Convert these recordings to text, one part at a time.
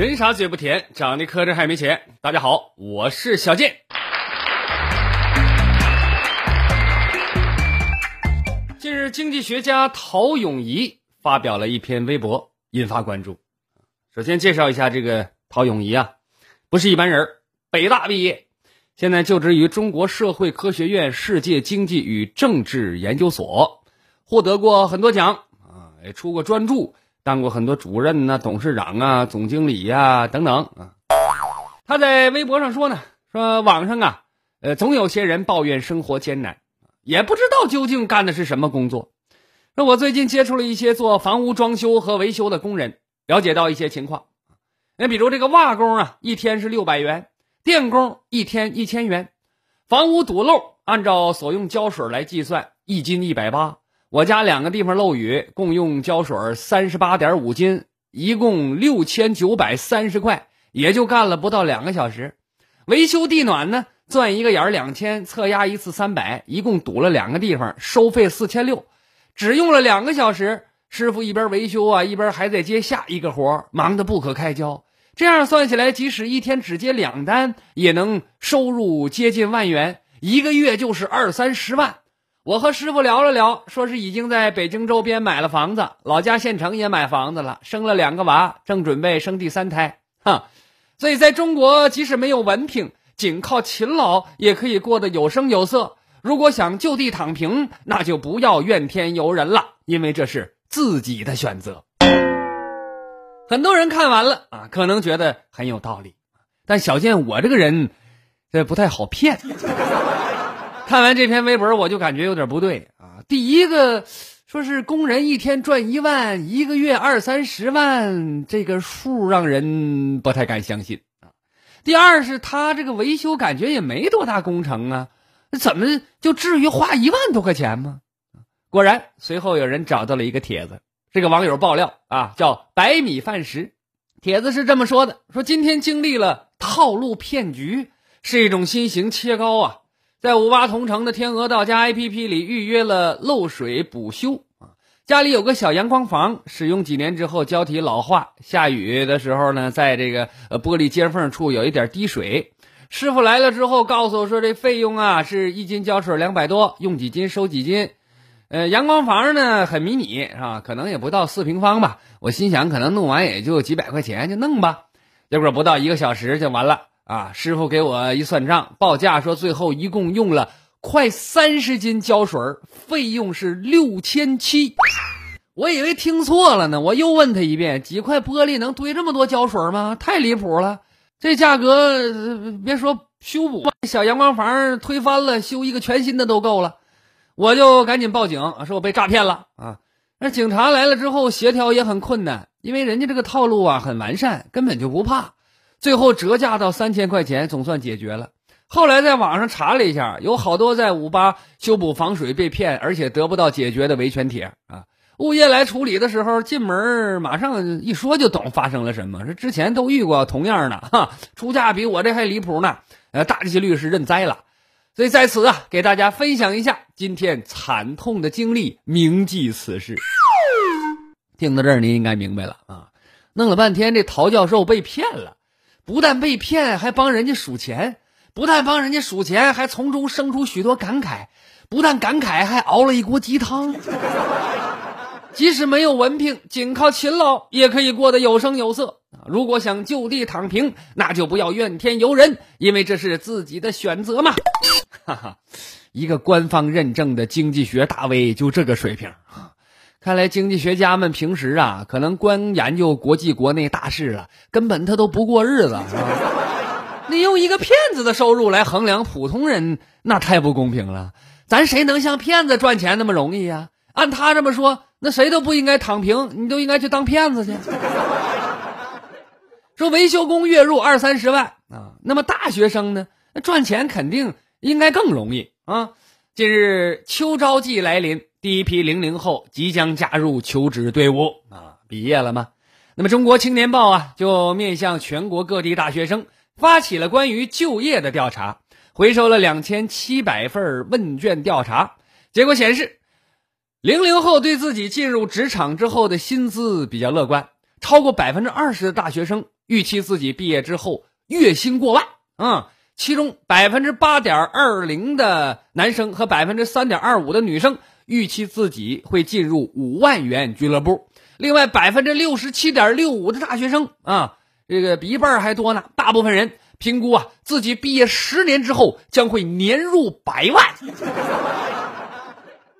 人傻嘴不甜，长得磕碜还没钱。大家好，我是小健。近日，经济学家陶永仪发表了一篇微博，引发关注。首先介绍一下这个陶永仪啊，不是一般人，北大毕业，现在就职于中国社会科学院世界经济与政治研究所，获得过很多奖啊，也出过专著。当过很多主任呐、董事长啊、总经理呀、等等啊。他在微博上说呢，说网上啊，呃，总有些人抱怨生活艰难，也不知道究竟干的是什么工作。那我最近接触了一些做房屋装修和维修的工人，了解到一些情况。那比如这个瓦工啊，一天是六百元；电工一天一千元；房屋堵漏，按照所用胶水来计算，一斤一百八。我家两个地方漏雨，共用胶水三十八点五斤，一共六千九百三十块，也就干了不到两个小时。维修地暖呢，钻一个眼两千，测压一次三百，一共堵了两个地方，收费四千六，只用了两个小时。师傅一边维修啊，一边还在接下一个活，忙得不可开交。这样算起来，即使一天只接两单，也能收入接近万元，一个月就是二三十万。我和师傅聊了聊，说是已经在北京周边买了房子，老家县城也买房子了，生了两个娃，正准备生第三胎。哈，所以在中国，即使没有文凭，仅靠勤劳也可以过得有声有色。如果想就地躺平，那就不要怨天尤人了，因为这是自己的选择。很多人看完了啊，可能觉得很有道理，但小健我这个人，这不太好骗。看完这篇微博，我就感觉有点不对啊。第一个，说是工人一天赚一万，一个月二三十万，这个数让人不太敢相信啊。第二是他这个维修感觉也没多大工程啊，怎么就至于花一万多块钱吗？果然，随后有人找到了一个帖子，这个网友爆料啊，叫“白米饭食”。帖子是这么说的：说今天经历了套路骗局，是一种新型切糕啊。在五八同城的天鹅到家 APP 里预约了漏水补修啊，家里有个小阳光房，使用几年之后胶体老化，下雨的时候呢，在这个呃玻璃接缝处有一点滴水。师傅来了之后告诉我说，这费用啊是一斤胶水两百多，用几斤收几斤。呃，阳光房呢很迷你是吧？可能也不到四平方吧。我心想，可能弄完也就几百块钱，就弄吧。结果不到一个小时就完了。啊！师傅给我一算账，报价说最后一共用了快三十斤胶水，费用是六千七。我以为听错了呢，我又问他一遍：几块玻璃能堆这么多胶水吗？太离谱了！这价格，别说修补小阳光房推翻了，修一个全新的都够了。我就赶紧报警，说我被诈骗了啊！那警察来了之后，协调也很困难，因为人家这个套路啊很完善，根本就不怕。最后折价到三千块钱，总算解决了。后来在网上查了一下，有好多在五八修补防水被骗，而且得不到解决的维权帖啊。物业来处理的时候，进门马上一说就懂发生了什么。这之前都遇过同样的哈，出价比我这还离谱呢。呃，大这些律师认栽了。所以在此啊，给大家分享一下今天惨痛的经历，铭记此事。听到这儿，您应该明白了啊。弄了半天，这陶教授被骗了。不但被骗，还帮人家数钱；不但帮人家数钱，还从中生出许多感慨；不但感慨，还熬了一锅鸡汤。即使没有文凭，仅靠勤劳也可以过得有声有色。如果想就地躺平，那就不要怨天尤人，因为这是自己的选择嘛。哈哈，一个官方认证的经济学大 V 就这个水平啊。看来经济学家们平时啊，可能光研究国际国内大事了，根本他都不过日子。你用一个骗子的收入来衡量普通人，那太不公平了。咱谁能像骗子赚钱那么容易呀？按他这么说，那谁都不应该躺平，你都应该去当骗子去。说维修工月入二三十万啊，那么大学生呢？那赚钱肯定应该更容易啊。近日秋招季来临，第一批零零后即将加入求职队伍啊，毕业了吗？那么中国青年报啊，就面向全国各地大学生发起了关于就业的调查，回收了两千七百份问卷调查，结果显示，零零后对自己进入职场之后的薪资比较乐观，超过百分之二十的大学生。预期自己毕业之后月薪过万，嗯，其中百分之八点二零的男生和百分之三点二五的女生预期自己会进入五万元俱乐部，另外百分之六十七点六五的大学生啊，这个比一半还多呢。大部分人评估啊，自己毕业十年之后将会年入百万。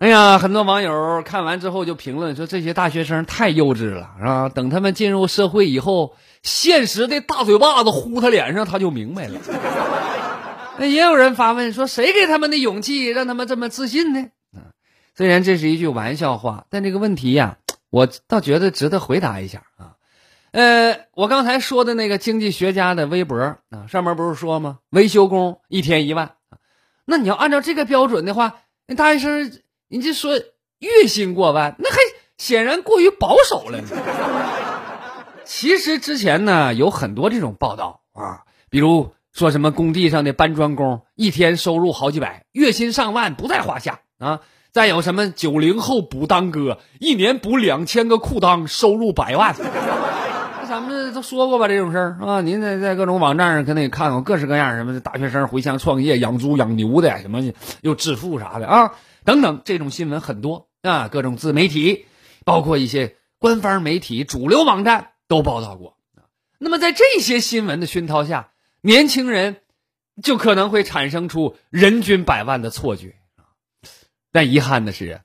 哎呀，很多网友看完之后就评论说：“这些大学生太幼稚了，是吧？等他们进入社会以后，现实的大嘴巴子呼他脸上，他就明白了。”那也有人发问说：“谁给他们的勇气，让他们这么自信呢？”虽然这是一句玩笑话，但这个问题呀，我倒觉得值得回答一下啊。呃，我刚才说的那个经济学家的微博啊，上面不是说吗？维修工一天一万，那你要按照这个标准的话，那大学生。你就说月薪过万，那还显然过于保守了。其实之前呢有很多这种报道啊，比如说什么工地上的搬砖工一天收入好几百，月薪上万不在话下啊。再有什么九零后补裆哥，一年补两千个裤裆，收入百万。咱们都说过吧，这种事儿啊，您在在各种网站上可能也看过各式各样什么大学生回乡创业、养猪养牛的，什么又致富啥的啊。等等，这种新闻很多啊，各种自媒体，包括一些官方媒体、主流网站都报道过。那么，在这些新闻的熏陶下，年轻人就可能会产生出人均百万的错觉。但遗憾的是，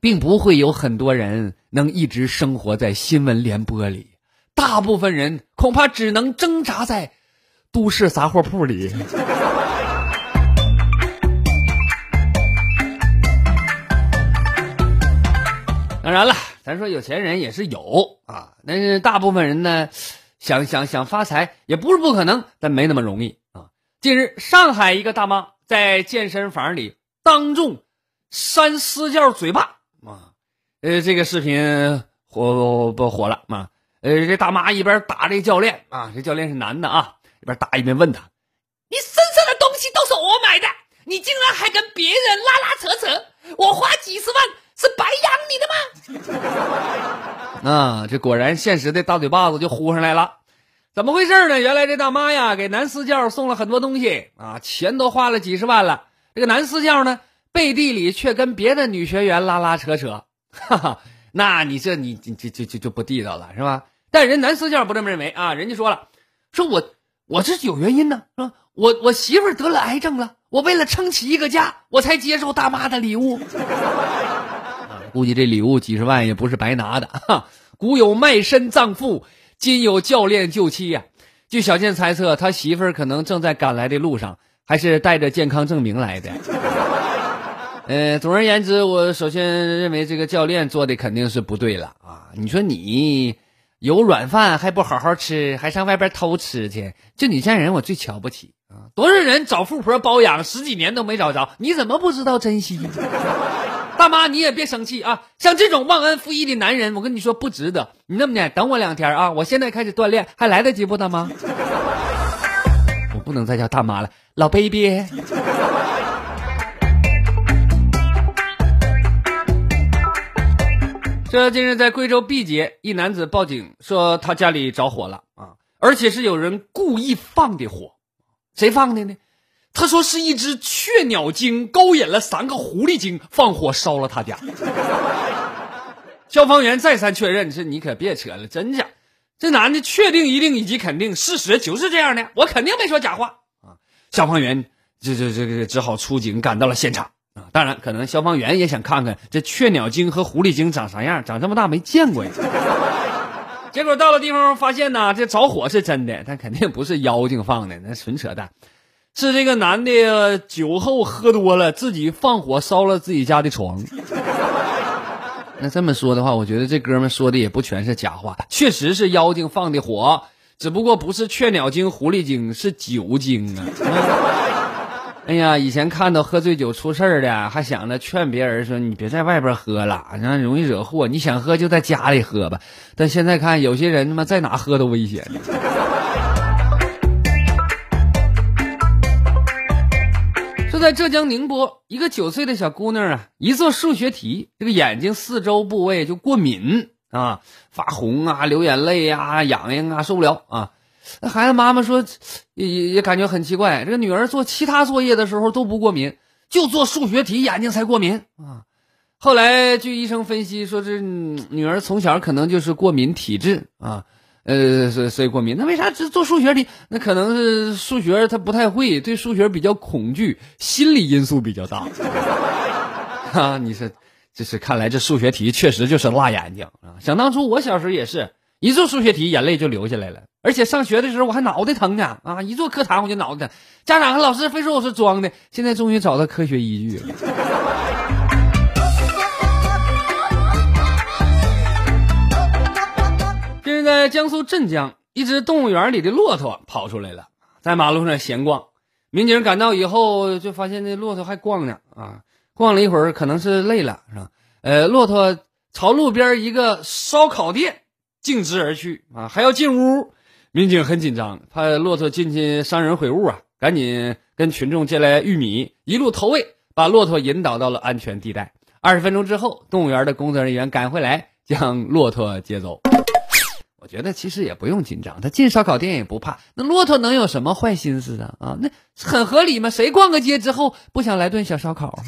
并不会有很多人能一直生活在新闻联播里，大部分人恐怕只能挣扎在都市杂货铺里。当然了，咱说有钱人也是有啊，但是大部分人呢，想想想发财也不是不可能，但没那么容易啊。近日，上海一个大妈在健身房里当众扇私教嘴巴啊，呃，这个视频火不火了嘛？呃，这大妈一边打这教练啊，这教练是男的啊，一边打一边问他：“你身上的东西都是我买的，你竟然还跟别人拉拉扯扯，我花几十万。”是白养你的吗？啊，这果然现实的大嘴巴子就呼上来了。怎么回事呢？原来这大妈呀，给男私教送了很多东西啊，钱都花了几十万了。这个男私教呢，背地里却跟别的女学员拉拉扯扯，哈哈，那你这你这这这就不地道了，是吧？但人男私教不这么认为啊，人家说了，说我我这是有原因呢，是吧？我我媳妇得了癌症了，我为了撑起一个家，我才接受大妈的礼物。估计这礼物几十万也不是白拿的哈。古有卖身葬父，今有教练救妻呀。据小健猜测，他媳妇可能正在赶来的路上，还是带着健康证明来的。呃，总而言之，我首先认为这个教练做的肯定是不对了啊！你说你有软饭还不好好吃，还上外边偷吃去，就你这样人，我最瞧不起啊！多少人找富婆包养十几年都没找着，你怎么不知道珍惜？大妈，你也别生气啊！像这种忘恩负义的男人，我跟你说不值得。你那么的，等我两天啊！我现在开始锻炼，还来得及不，大妈？我不能再叫大妈了，老 baby。这近日在贵州毕节，一男子报警说他家里着火了啊，而且是有人故意放的火，谁放的呢？他说是一只雀鸟精勾引了三个狐狸精，放火烧了他家。消防员再三确认：“是你可别扯了，真假？这男的确定、一定以及肯定，事实就是这样的，我肯定没说假话啊！”消防员这这这个只好出警赶到了现场啊。当然，可能消防员也想看看这雀鸟精和狐狸精长啥样，长这么大没见过呀。结果到了地方发现呢，这着火是真的，但肯定不是妖精放的，那纯扯淡。是这个男的酒后喝多了，自己放火烧了自己家的床。那这么说的话，我觉得这哥们说的也不全是假话，确实是妖精放的火，只不过不是雀鸟精、狐狸精，是酒精啊。哎呀，以前看到喝醉酒出事儿的，还想着劝别人说你别在外边喝了，那容易惹祸。你想喝就在家里喝吧。但现在看有些人他妈在哪喝都危险。就在浙江宁波，一个九岁的小姑娘啊，一做数学题，这个眼睛四周部位就过敏啊，发红啊，流眼泪呀，痒痒啊，受不了啊。孩子妈妈说，也也感觉很奇怪，这个女儿做其他作业的时候都不过敏，就做数学题眼睛才过敏啊。后来据医生分析说，这女儿从小可能就是过敏体质啊。呃，所所以过敏，那为啥只做数学题？那可能是数学他不太会，对数学比较恐惧，心理因素比较大。啊，你说，这是看来这数学题确实就是辣眼睛啊！想当初我小时候也是一做数学题眼泪就流下来了，而且上学的时候我还脑袋疼呢啊！一做课堂我就脑袋疼，家长和老师非说我是装的，现在终于找到科学依据了。在江苏镇江，一只动物园里的骆驼跑出来了，在马路上闲逛。民警赶到以后，就发现那骆驼还逛呢啊！逛了一会儿，可能是累了，是吧？呃，骆驼朝路边一个烧烤店径直而去啊，还要进屋。民警很紧张，怕骆驼进去伤人毁物啊，赶紧跟群众借来玉米，一路投喂，把骆驼引导到了安全地带。二十分钟之后，动物园的工作人员赶回来，将骆驼接走。我觉得其实也不用紧张，他进烧烤店也不怕。那骆驼能有什么坏心思啊？啊，那很合理嘛。谁逛个街之后不想来顿小烧烤？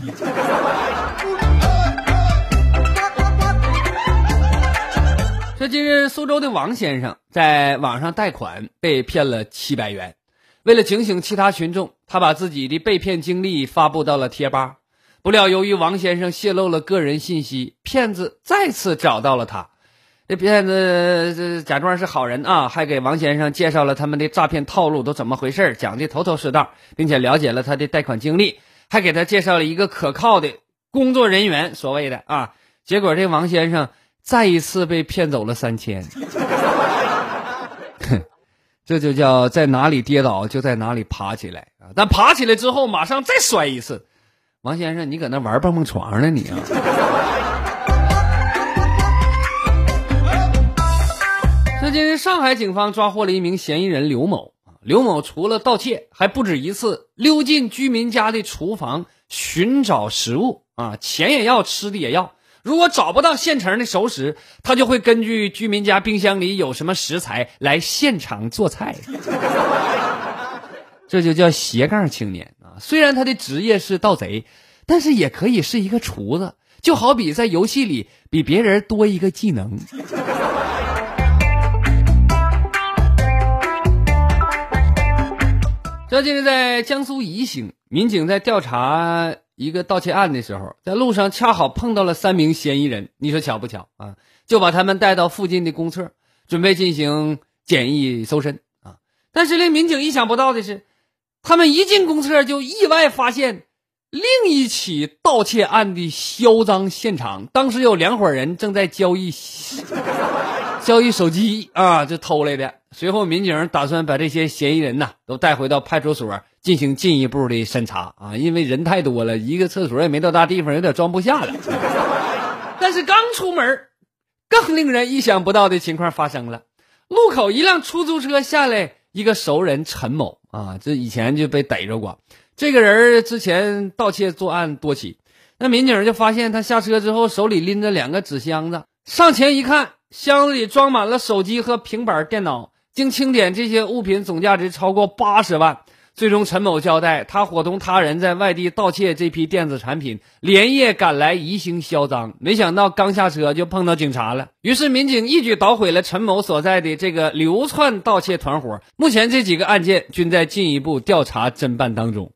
说近日苏州的王先生在网上贷款被骗了七百元，为了警醒其他群众，他把自己的被骗经历发布到了贴吧。不料由于王先生泄露了个人信息，骗子再次找到了他。这骗子这假装是好人啊，还给王先生介绍了他们的诈骗套路都怎么回事讲的头头是道，并且了解了他的贷款经历，还给他介绍了一个可靠的工作人员，所谓的啊，结果这王先生再一次被骗走了三千，这就叫在哪里跌倒就在哪里爬起来啊！但爬起来之后马上再摔一次，王先生，你搁那玩蹦蹦床呢你啊？最近，上海警方抓获了一名嫌疑人刘某。刘某除了盗窃，还不止一次溜进居民家的厨房寻找食物。啊，钱也要，吃的也要。如果找不到现成的熟食，他就会根据居民家冰箱里有什么食材来现场做菜。这就叫斜杠青年啊！虽然他的职业是盗贼，但是也可以是一个厨子，就好比在游戏里比别人多一个技能。这近日在江苏宜兴，民警在调查一个盗窃案的时候，在路上恰好碰到了三名嫌疑人。你说巧不巧啊？就把他们带到附近的公厕，准备进行简易搜身啊。但是令民警意想不到的是，他们一进公厕就意外发现另一起盗窃案的销赃现场。当时有两伙人正在交易交易手机啊，就偷来的。随后，民警打算把这些嫌疑人呐都带回到派出所进行进一步的审查啊，因为人太多了，一个厕所也没多大地方，有点装不下了。但是刚出门，更令人意想不到的情况发生了：路口一辆出租车下来一个熟人陈某啊，这以前就被逮着过。这个人之前盗窃作案多起，那民警就发现他下车之后手里拎着两个纸箱子，上前一看，箱子里装满了手机和平板电脑。经清点，这些物品总价值超过八十万。最终，陈某交代，他伙同他人在外地盗窃这批电子产品，连夜赶来宜兴销赃。没想到刚下车就碰到警察了，于是民警一举捣毁了陈某所在的这个流窜盗窃团伙。目前，这几个案件均在进一步调查侦办当中。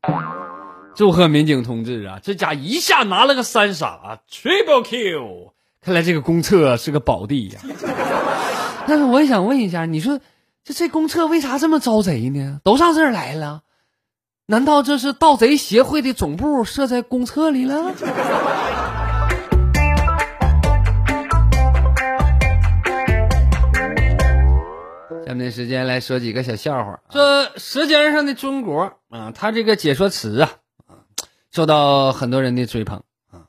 祝贺民警同志啊！这家一下拿了个三杀，Triple Kill！看来这个公厕是个宝地呀。但是我也想问一下，你说？这这公厕为啥这么招贼呢？都上这儿来了，难道这是盗贼协会的总部设在公厕里了？下面的时间来说几个小笑话。这舌尖上的中国啊他这个解说词啊受到很多人的追捧啊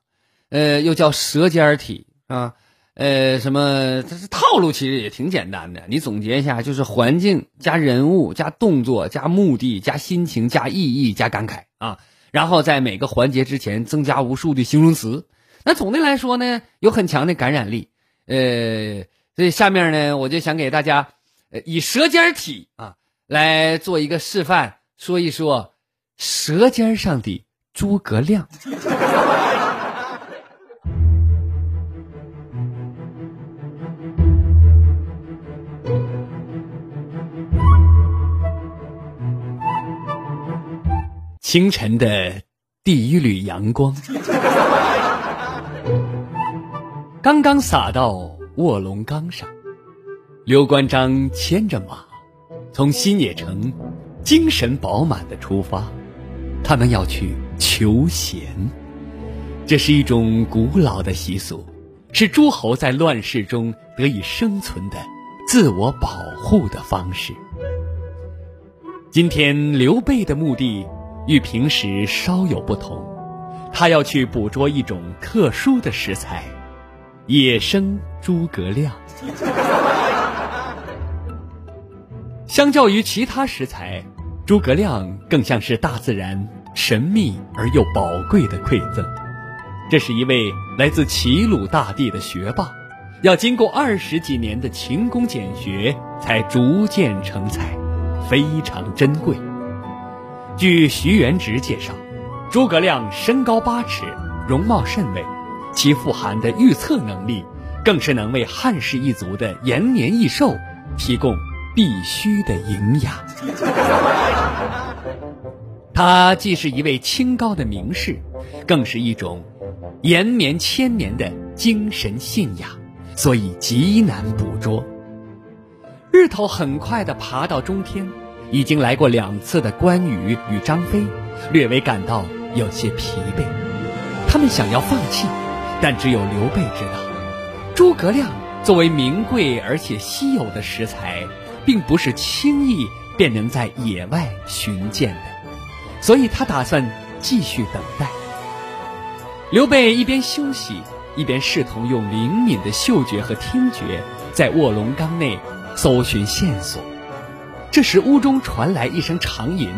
呃又叫舌尖体啊呃，什么？它是套路，其实也挺简单的。你总结一下，就是环境加人物加动作加目的加心情加意义加感慨啊。然后在每个环节之前增加无数的形容词。那总的来说呢，有很强的感染力。呃，所以下面呢，我就想给大家，以舌尖体啊来做一个示范，说一说舌尖上的诸葛亮。清晨的第一缕阳光，刚刚洒到卧龙岗上。刘关张牵着马，从新野城，精神饱满的出发。他们要去求贤，这是一种古老的习俗，是诸侯在乱世中得以生存的自我保护的方式。今天刘备的目的。与平时稍有不同，他要去捕捉一种特殊的食材——野生诸葛亮。相较于其他食材，诸葛亮更像是大自然神秘而又宝贵的馈赠。这是一位来自齐鲁大地的学霸，要经过二十几年的勤工俭学，才逐渐成才，非常珍贵。据徐元直介绍，诸葛亮身高八尺，容貌甚美，其富含的预测能力，更是能为汉室一族的延年益寿提供必须的营养。他既是一位清高的名士，更是一种延绵千年的精神信仰，所以极难捕捉。日头很快地爬到中天。已经来过两次的关羽与张飞，略微感到有些疲惫，他们想要放弃，但只有刘备知道，诸葛亮作为名贵而且稀有的食材，并不是轻易便能在野外寻见的，所以他打算继续等待。刘备一边休息，一边试图用灵敏的嗅觉和听觉，在卧龙岗内搜寻线索。这时，屋中传来一声长吟：“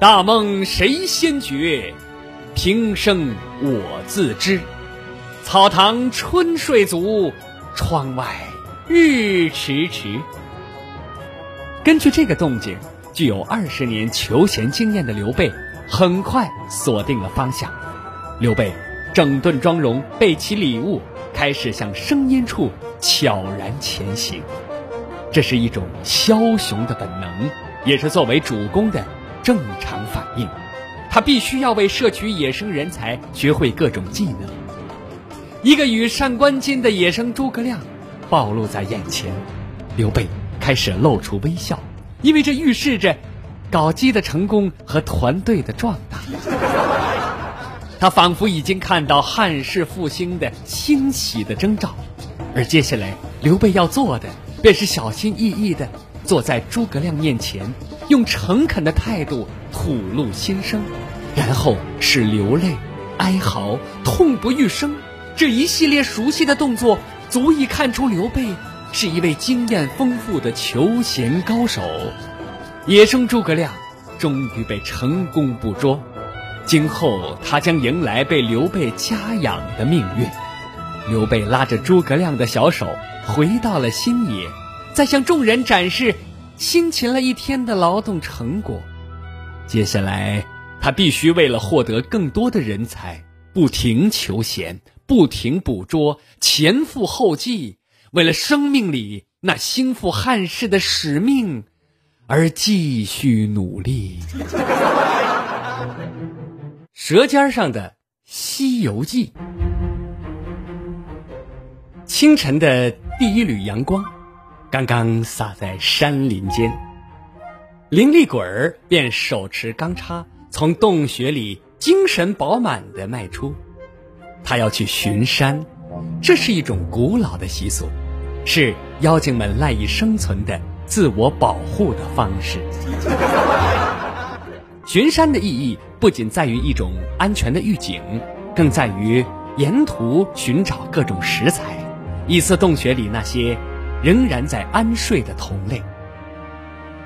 大梦谁先觉？平生我自知。草堂春睡足，窗外日迟迟。”根据这个动静，具有二十年求贤经验的刘备很快锁定了方向。刘备整顿妆容，备齐礼物，开始向声音处悄然前行。这是一种枭雄的本能，也是作为主公的正常反应。他必须要为摄取野生人才学会各种技能。一个羽扇纶巾的野生诸葛亮暴露在眼前，刘备开始露出微笑，因为这预示着搞基的成功和团队的壮大。他仿佛已经看到汉室复兴的欣喜的征兆，而接下来刘备要做的。便是小心翼翼地坐在诸葛亮面前，用诚恳的态度吐露心声，然后是流泪、哀嚎、痛不欲生。这一系列熟悉的动作，足以看出刘备是一位经验丰富的求贤高手。野生诸葛亮终于被成功捕捉，今后他将迎来被刘备家养的命运。刘备拉着诸葛亮的小手。回到了新野，再向众人展示辛勤了一天的劳动成果。接下来，他必须为了获得更多的人才，不停求贤，不停捕捉，前赴后继，为了生命里那兴复汉室的使命而继续努力。舌尖上的《西游记》，清晨的。第一缕阳光，刚刚洒在山林间，灵力鬼儿便手持钢叉，从洞穴里精神饱满地迈出。他要去巡山，这是一种古老的习俗，是妖精们赖以生存的自我保护的方式。巡山的意义不仅在于一种安全的预警，更在于沿途寻找各种食材，以刺洞穴里那些仍然在安睡的同类。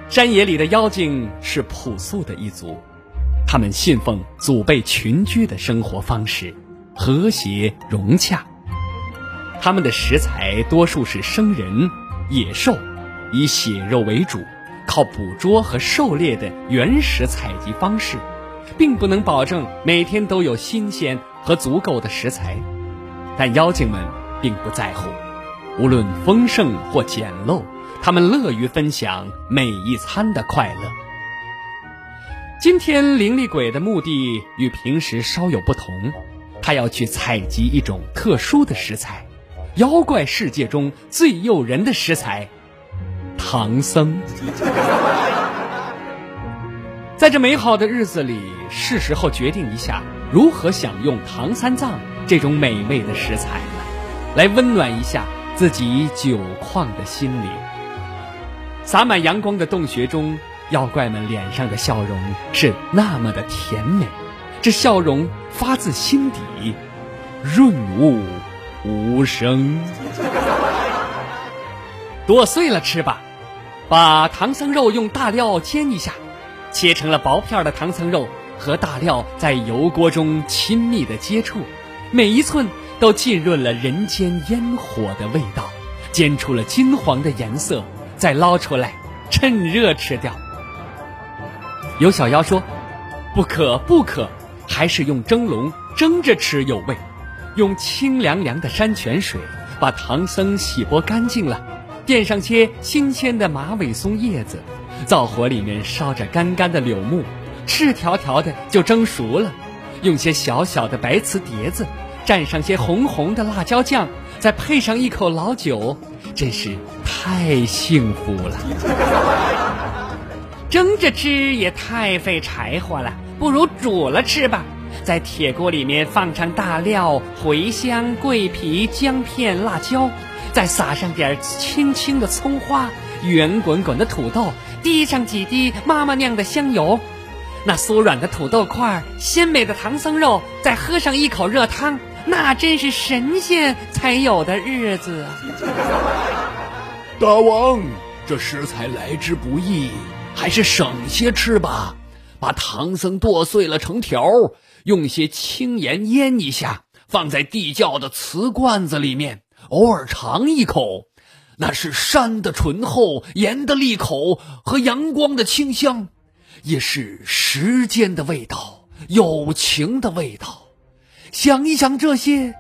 山野里的妖精是朴素的一族，他们信奉祖辈群居的生活方式，和谐融洽。他们的食材多数是生人、野兽，以血肉为主，靠捕捉和狩猎的原始采集方式，并不能保证每天都有新鲜和足够的食材。但妖精们并不在乎，无论丰盛或简陋。他们乐于分享每一餐的快乐。今天灵力鬼的目的与平时稍有不同，他要去采集一种特殊的食材，妖怪世界中最诱人的食材——唐僧。在这美好的日子里，是时候决定一下如何享用唐三藏这种美味的食材，来温暖一下自己久旷的心灵。洒满阳光的洞穴中，妖怪们脸上的笑容是那么的甜美，这笑容发自心底，润物无声。剁碎了吃吧，把唐僧肉用大料煎一下，切成了薄片的唐僧肉和大料在油锅中亲密的接触，每一寸都浸润了人间烟火的味道，煎出了金黄的颜色。再捞出来，趁热吃掉。有小妖说：“不可不可，还是用蒸笼蒸着吃有味。用清凉凉的山泉水把唐僧洗剥干净了，垫上些新鲜的马尾松叶子，灶火里面烧着干干的柳木，赤条条的就蒸熟了。用些小小的白瓷碟子，蘸上些红红的辣椒酱，再配上一口老酒。”真是太幸福了！蒸着吃也太费柴火了，不如煮了吃吧。在铁锅里面放上大料、茴香、桂皮、姜片、辣椒，再撒上点青青的葱花、圆滚滚的土豆，滴上几滴妈妈酿的香油，那酥软的土豆块、鲜美的唐僧肉，再喝上一口热汤。那真是神仙才有的日子啊！大王，这食材来之不易，还是省些吃吧。把唐僧剁碎了成条，用些青盐腌一下，放在地窖的瓷罐子里面，偶尔尝一口，那是山的醇厚、盐的利口和阳光的清香，也是时间的味道、友情的味道。想一想这些，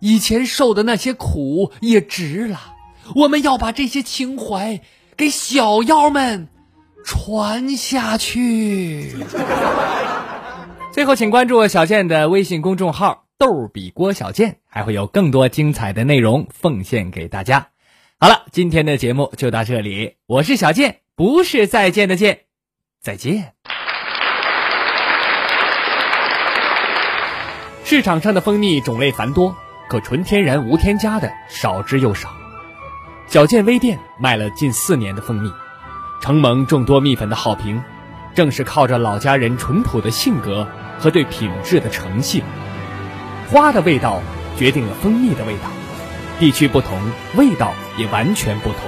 以前受的那些苦也值了。我们要把这些情怀给小妖们传下去。最后，请关注小健的微信公众号“逗比郭小健”，还会有更多精彩的内容奉献给大家。好了，今天的节目就到这里，我是小健，不是再见的见，再见。市场上的蜂蜜种类繁多，可纯天然无添加的少之又少。小健微店卖了近四年的蜂蜜，承蒙众多蜜粉的好评，正是靠着老家人淳朴的性格和对品质的诚信。花的味道决定了蜂蜜的味道，地区不同，味道也完全不同。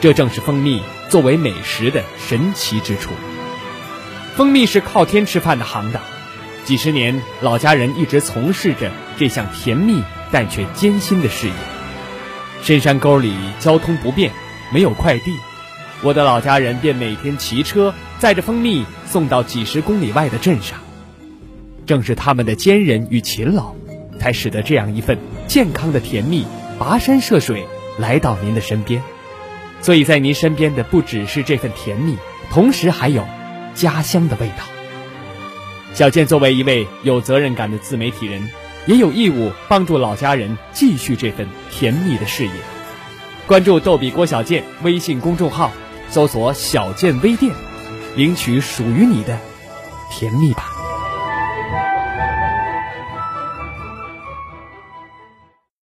这正是蜂蜜作为美食的神奇之处。蜂蜜是靠天吃饭的行当。几十年，老家人一直从事着这项甜蜜但却艰辛的事业。深山沟里交通不便，没有快递，我的老家人便每天骑车载着蜂蜜送到几十公里外的镇上。正是他们的坚韧与勤劳，才使得这样一份健康的甜蜜跋山涉水来到您的身边。所以在您身边的不只是这份甜蜜，同时还有家乡的味道。小健作为一位有责任感的自媒体人，也有义务帮助老家人继续这份甜蜜的事业。关注“逗比郭小健”微信公众号，搜索“小健微店”，领取属于你的甜蜜吧。